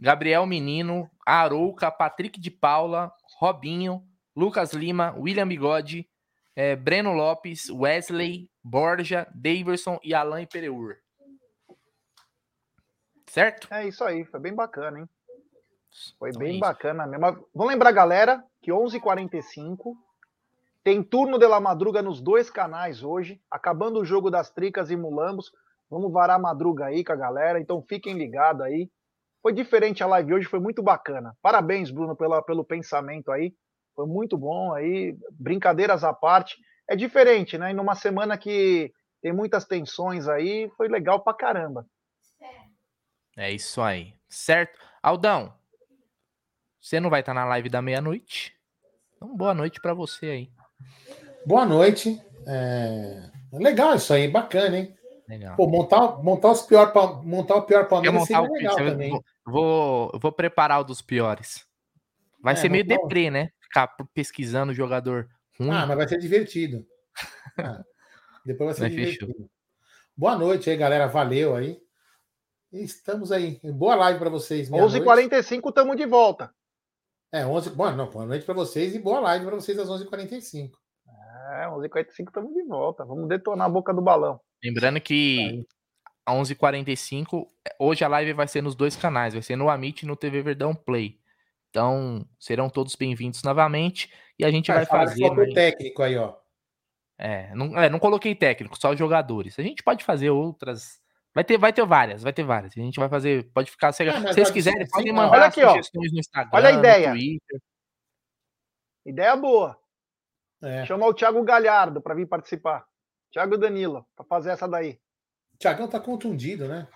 Speaker 3: Gabriel Menino, Arouca, Patrick de Paula, Robinho, Lucas Lima, William Bigode, eh, Breno Lopes, Wesley, Borja, Daverson e Alain Pereur. Certo?
Speaker 2: É isso aí, foi bem bacana, hein? Foi
Speaker 3: Então
Speaker 2: bem
Speaker 3: é
Speaker 2: bacana mesmo. Vamos lembrar, galera, que 11h45 tem turno de la madruga nos dois canais hoje, acabando o jogo das Tricas e Mulambos. Vamos varar a madruga aí com a galera, então fiquem ligados aí. Foi diferente a live hoje, foi muito bacana. Parabéns, Bruno, pela, pelo pensamento aí. Foi muito bom aí, brincadeiras à parte. É diferente, né? E numa semana que tem muitas tensões aí, foi legal pra caramba.
Speaker 3: É isso aí. Certo? Aldão, você não vai estar na live da meia-noite? Então, boa noite pra você aí.
Speaker 1: Boa noite. É... Legal isso aí, bacana, hein? Legal. Pô, montar, montar, os pior, montar o pior Palmeiras
Speaker 3: seria o, legal também. Vou, vou, vou preparar o dos piores. Vai é, ser meio deprê, né? Ficar pesquisando o jogador ruim.
Speaker 1: Ah, mas vai ser divertido. Ah, depois vai ser vai divertido. Fechou. Boa noite aí, galera. Valeu aí. Estamos aí. Boa live para vocês.
Speaker 2: 11h45 estamos de volta.
Speaker 1: É, 11 Boa, não, boa noite para vocês e boa live para vocês às 11h45.
Speaker 2: É, 11h45 estamos de volta. Vamos detonar a boca do balão.
Speaker 3: Lembrando que a 11h45, hoje a live vai ser nos dois canais, vai ser no Amit e no TV Verdão Play. Então, serão todos bem-vindos novamente e a gente ah, vai fazer. Só
Speaker 1: mas... técnico aí, ó.
Speaker 3: É não, é, não coloquei técnico, só jogadores. A gente pode fazer outras. Vai ter, vai ter várias, vai ter várias. A gente vai fazer, pode ficar. Se, ah, vocês quiserem, podem mandar
Speaker 2: Olha aqui, sugestões ó. no Instagram. Olha a ideia. Ideia boa. É. Chamar o Thiago Galhardo para vir participar. Thiago Danilo, para fazer essa daí.
Speaker 1: O Thiagão tá contundido, né?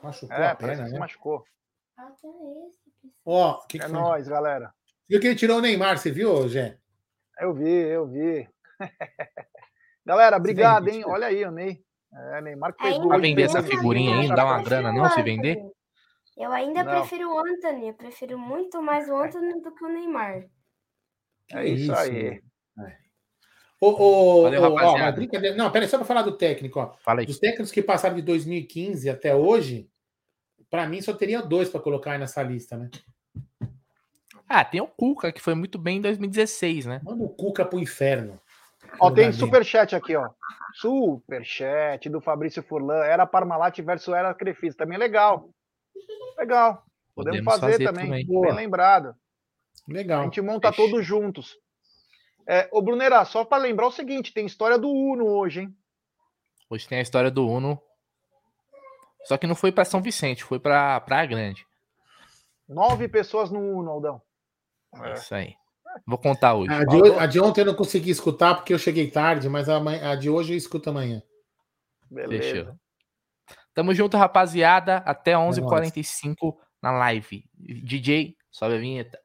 Speaker 1: Machucou é, a perna, né?
Speaker 2: machucou.
Speaker 1: Ó, que
Speaker 2: é que nóis, galera.
Speaker 1: Viu que ele tirou o Neymar, você viu, Gê?
Speaker 2: Eu vi, eu vi. galera, obrigado, hein? Olha aí, o Ney. É, Neymar que
Speaker 3: fez Vai vender essa figurinha aí, não dá uma grana não se vender?
Speaker 4: Eu ainda não. prefiro o Anthony, eu prefiro muito mais o Anthony do que o Neymar.
Speaker 2: É isso, isso aí.
Speaker 1: É. Ô, ô, Valeu, ô, ó, brincadeira. Não, peraí, só para falar do técnico. Ó.
Speaker 3: Fala aí.
Speaker 1: Dos técnicos que passaram de 2015 até hoje, para mim só teria dois para colocar aí nessa lista, né?
Speaker 3: Ah, tem o Cuca, que foi muito bem em 2016, né?
Speaker 1: Manda o Cuca pro inferno.
Speaker 2: Ó, tem superchat aqui, ó. Superchat do Fabrício Furlan. Era Parmalat versus Era Crefisa. Também legal. Legal. Podemos, Podemos fazer, fazer, também. também. Bem lembrado.
Speaker 1: Legal.
Speaker 2: A gente monta Fechou. todos juntos. É, ô, Brunera, só para lembrar o seguinte: tem história do Uno hoje, hein?
Speaker 3: Hoje tem a história do Uno. Só que não foi para São Vicente, foi para Praia Grande.
Speaker 2: Nove pessoas no Uno, Aldão.
Speaker 3: É isso aí. Vou contar hoje.
Speaker 1: A de, a de, ontem eu não consegui escutar porque eu cheguei tarde, mas a, a de hoje eu escuto amanhã.
Speaker 3: Beleza. Fechou. Tamo junto, rapaziada. Até 11h45 é na live. DJ, sobe a vinheta.